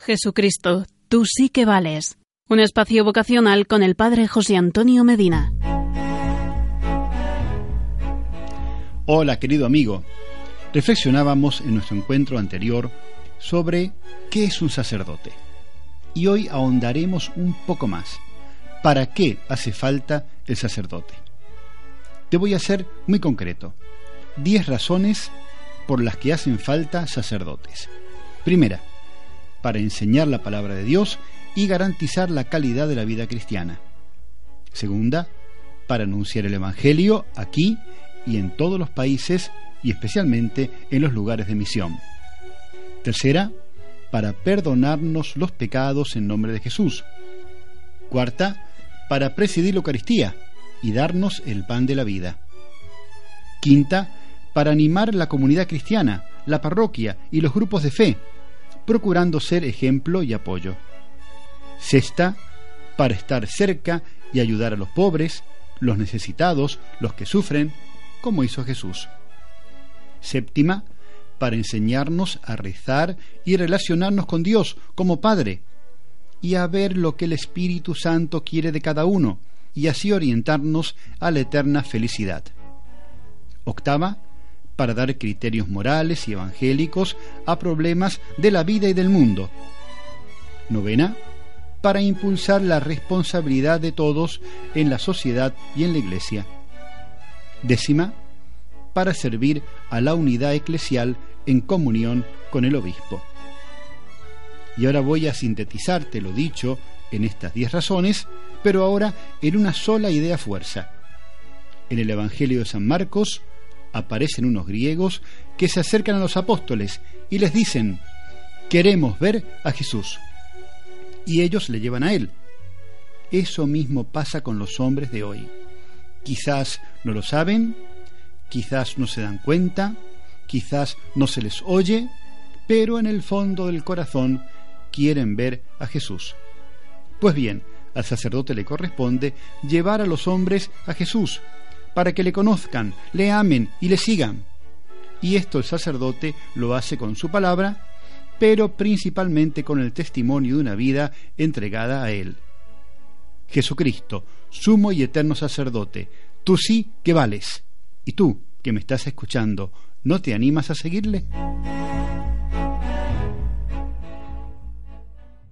Jesucristo, tú sí que vales. Un espacio vocacional con el Padre José Antonio Medina. Hola querido amigo. Reflexionábamos en nuestro encuentro anterior sobre qué es un sacerdote. Y hoy ahondaremos un poco más. ¿Para qué hace falta el sacerdote? Te voy a ser muy concreto. Diez razones por las que hacen falta sacerdotes. Primera, para enseñar la palabra de Dios y garantizar la calidad de la vida cristiana. Segunda, para anunciar el Evangelio aquí y en todos los países y especialmente en los lugares de misión. Tercera, para perdonarnos los pecados en nombre de Jesús. Cuarta, para presidir la Eucaristía y darnos el pan de la vida. Quinta, para animar la comunidad cristiana, la parroquia y los grupos de fe, procurando ser ejemplo y apoyo. Sexta, para estar cerca y ayudar a los pobres, los necesitados, los que sufren, como hizo Jesús. Séptima, para enseñarnos a rezar y relacionarnos con Dios como Padre, y a ver lo que el Espíritu Santo quiere de cada uno, y así orientarnos a la eterna felicidad. Octava, para dar criterios morales y evangélicos a problemas de la vida y del mundo. Novena, para impulsar la responsabilidad de todos en la sociedad y en la Iglesia. Décima, para servir a la unidad eclesial en comunión con el obispo. Y ahora voy a sintetizarte lo dicho en estas diez razones, pero ahora en una sola idea fuerza. En el Evangelio de San Marcos aparecen unos griegos que se acercan a los apóstoles y les dicen, queremos ver a Jesús. Y ellos le llevan a él. Eso mismo pasa con los hombres de hoy. Quizás no lo saben, quizás no se dan cuenta, quizás no se les oye, pero en el fondo del corazón quieren ver a Jesús. Pues bien, al sacerdote le corresponde llevar a los hombres a Jesús, para que le conozcan, le amen y le sigan. Y esto el sacerdote lo hace con su palabra, pero principalmente con el testimonio de una vida entregada a Él. Jesucristo, sumo y eterno sacerdote, tú sí que vales. ¿Y tú, que me estás escuchando, no te animas a seguirle?